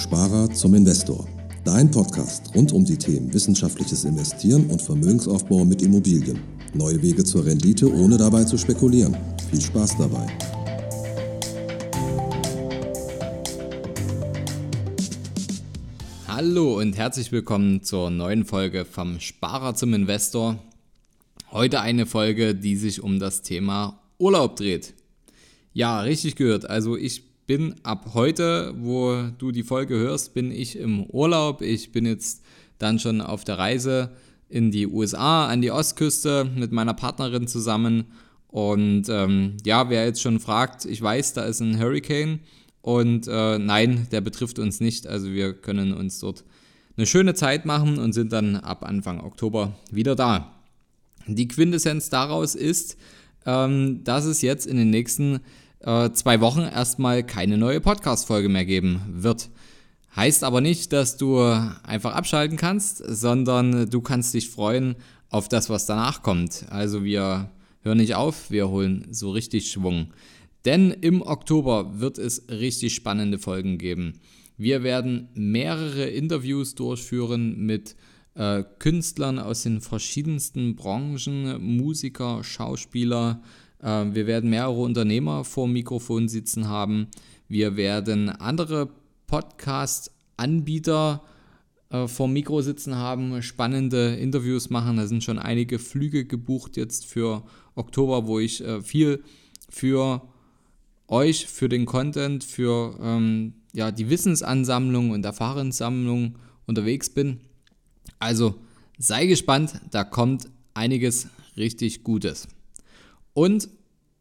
Sparer zum Investor. Dein Podcast rund um die Themen wissenschaftliches Investieren und Vermögensaufbau mit Immobilien. Neue Wege zur Rendite, ohne dabei zu spekulieren. Viel Spaß dabei. Hallo und herzlich willkommen zur neuen Folge vom Sparer zum Investor. Heute eine Folge, die sich um das Thema Urlaub dreht. Ja, richtig gehört. Also ich bin ab heute, wo du die Folge hörst, bin ich im Urlaub. Ich bin jetzt dann schon auf der Reise in die USA, an die Ostküste mit meiner Partnerin zusammen. Und ähm, ja, wer jetzt schon fragt, ich weiß, da ist ein Hurricane und äh, nein, der betrifft uns nicht. Also wir können uns dort eine schöne Zeit machen und sind dann ab Anfang Oktober wieder da. Die Quintessenz daraus ist, ähm, dass es jetzt in den nächsten äh, zwei Wochen erstmal keine neue Podcast-Folge mehr geben wird. Heißt aber nicht, dass du einfach abschalten kannst, sondern du kannst dich freuen auf das, was danach kommt. Also wir hören nicht auf, wir holen so richtig Schwung. Denn im Oktober wird es richtig spannende Folgen geben. Wir werden mehrere Interviews durchführen mit äh, Künstlern aus den verschiedensten Branchen, Musiker, Schauspieler. Äh, wir werden mehrere Unternehmer vor dem Mikrofon sitzen haben. Wir werden andere Podcast-Anbieter äh, vor dem Mikro sitzen haben, spannende Interviews machen. Da sind schon einige Flüge gebucht jetzt für Oktober, wo ich äh, viel für euch, für den Content, für ähm, ja, die Wissensansammlung und Erfahrenssammlung unterwegs bin. Also sei gespannt, da kommt einiges richtig Gutes. Und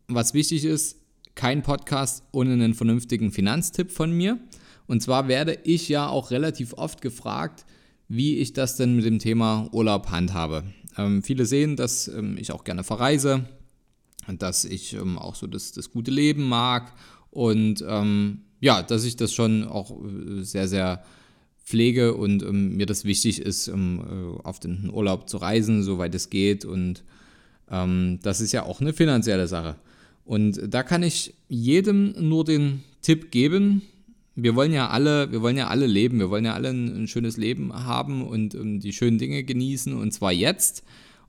was wichtig ist, kein Podcast ohne einen vernünftigen Finanztipp von mir. Und zwar werde ich ja auch relativ oft gefragt, wie ich das denn mit dem Thema Urlaub handhabe. Ähm, viele sehen, dass ähm, ich auch gerne verreise, dass ich ähm, auch so das, das gute Leben mag und ähm, ja, dass ich das schon auch äh, sehr, sehr pflege und ähm, mir das wichtig ist, äh, auf den Urlaub zu reisen, soweit es geht. Und ähm, das ist ja auch eine finanzielle Sache. Und da kann ich jedem nur den Tipp geben. Wir wollen ja alle, wir wollen ja alle leben, wir wollen ja alle ein, ein schönes Leben haben und ähm, die schönen Dinge genießen und zwar jetzt.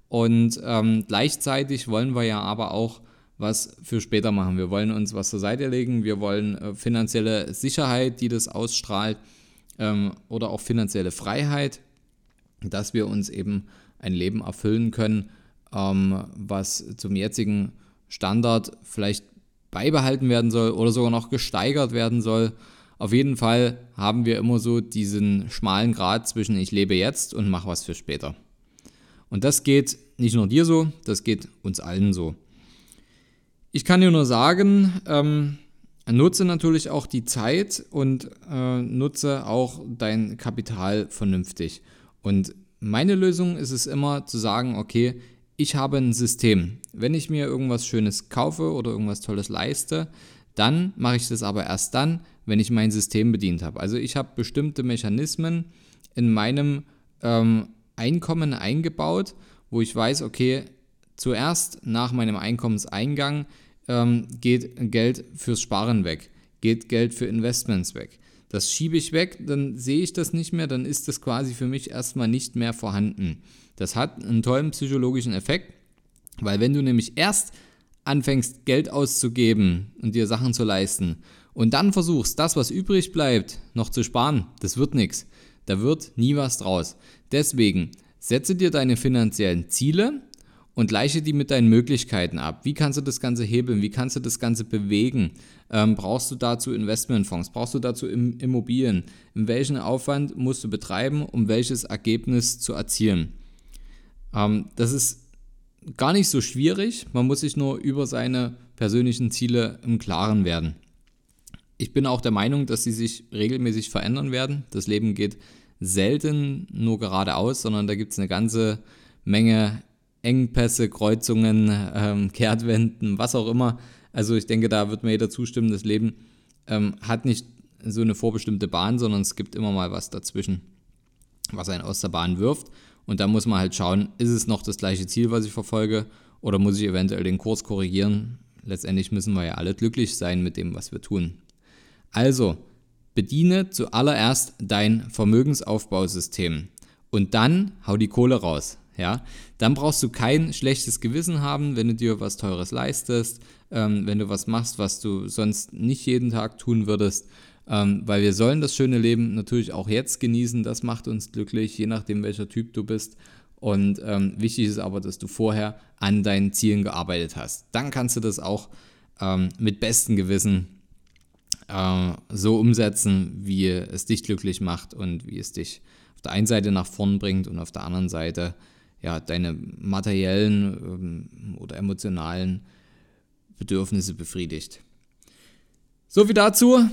Und ähm, gleichzeitig wollen wir ja aber auch was für später machen. Wir wollen uns was zur Seite legen, wir wollen äh, finanzielle Sicherheit, die das ausstrahlt ähm, oder auch finanzielle Freiheit, dass wir uns eben ein Leben erfüllen können, ähm, was zum jetzigen Standard vielleicht beibehalten werden soll oder sogar noch gesteigert werden soll. Auf jeden Fall haben wir immer so diesen schmalen Grad zwischen ich lebe jetzt und mache was für später. Und das geht nicht nur dir so, das geht uns allen so. Ich kann dir nur sagen, ähm, Nutze natürlich auch die Zeit und äh, nutze auch dein Kapital vernünftig. Und meine Lösung ist es immer zu sagen, okay, ich habe ein System. Wenn ich mir irgendwas Schönes kaufe oder irgendwas Tolles leiste, dann mache ich das aber erst dann, wenn ich mein System bedient habe. Also ich habe bestimmte Mechanismen in meinem ähm, Einkommen eingebaut, wo ich weiß, okay, zuerst nach meinem Einkommenseingang ähm, geht Geld fürs Sparen weg, geht Geld für Investments weg. Das schiebe ich weg, dann sehe ich das nicht mehr, dann ist das quasi für mich erstmal nicht mehr vorhanden. Das hat einen tollen psychologischen Effekt, weil wenn du nämlich erst anfängst, Geld auszugeben und dir Sachen zu leisten und dann versuchst, das, was übrig bleibt, noch zu sparen, das wird nichts. Da wird nie was draus. Deswegen setze dir deine finanziellen Ziele, und gleiche die mit deinen Möglichkeiten ab. Wie kannst du das Ganze hebeln? Wie kannst du das Ganze bewegen? Ähm, brauchst du dazu Investmentfonds? Brauchst du dazu Immobilien? In welchen Aufwand musst du betreiben, um welches Ergebnis zu erzielen? Ähm, das ist gar nicht so schwierig. Man muss sich nur über seine persönlichen Ziele im Klaren werden. Ich bin auch der Meinung, dass sie sich regelmäßig verändern werden. Das Leben geht selten nur geradeaus, sondern da gibt es eine ganze Menge Engpässe, Kreuzungen, ähm, Kehrtwenden, was auch immer. Also ich denke, da wird mir jeder zustimmen, das Leben ähm, hat nicht so eine vorbestimmte Bahn, sondern es gibt immer mal was dazwischen, was einen aus der Bahn wirft. Und da muss man halt schauen, ist es noch das gleiche Ziel, was ich verfolge, oder muss ich eventuell den Kurs korrigieren? Letztendlich müssen wir ja alle glücklich sein mit dem, was wir tun. Also, bediene zuallererst dein Vermögensaufbausystem und dann hau die Kohle raus. Ja, dann brauchst du kein schlechtes Gewissen haben, wenn du dir was Teures leistest, ähm, wenn du was machst, was du sonst nicht jeden Tag tun würdest, ähm, weil wir sollen das schöne Leben natürlich auch jetzt genießen. Das macht uns glücklich, je nachdem welcher Typ du bist. Und ähm, wichtig ist aber, dass du vorher an deinen Zielen gearbeitet hast. Dann kannst du das auch ähm, mit bestem Gewissen äh, so umsetzen, wie es dich glücklich macht und wie es dich auf der einen Seite nach vorn bringt und auf der anderen Seite ja, deine materiellen ähm, oder emotionalen Bedürfnisse befriedigt. So viel dazu.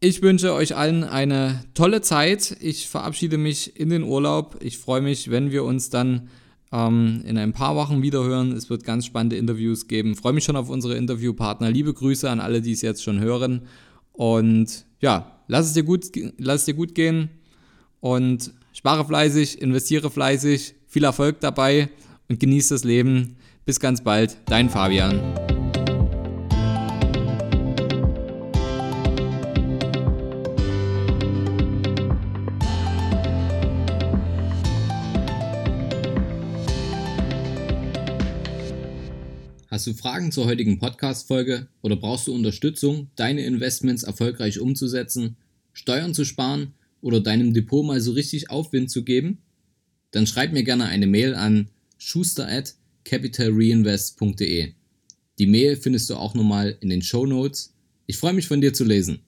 Ich wünsche euch allen eine tolle Zeit. Ich verabschiede mich in den Urlaub. Ich freue mich, wenn wir uns dann ähm, in ein paar Wochen wiederhören. Es wird ganz spannende Interviews geben. Ich freue mich schon auf unsere Interviewpartner. Liebe Grüße an alle, die es jetzt schon hören. Und ja, lass es dir gut, lass es dir gut gehen und spare fleißig, investiere fleißig. Viel Erfolg dabei und genieß das Leben. Bis ganz bald, dein Fabian. Hast du Fragen zur heutigen Podcast-Folge oder brauchst du Unterstützung, deine Investments erfolgreich umzusetzen, Steuern zu sparen oder deinem Depot mal so richtig Aufwind zu geben? Dann schreib mir gerne eine Mail an schuster at capitalreinvest.de. Die Mail findest du auch nochmal in den Show Notes. Ich freue mich von dir zu lesen.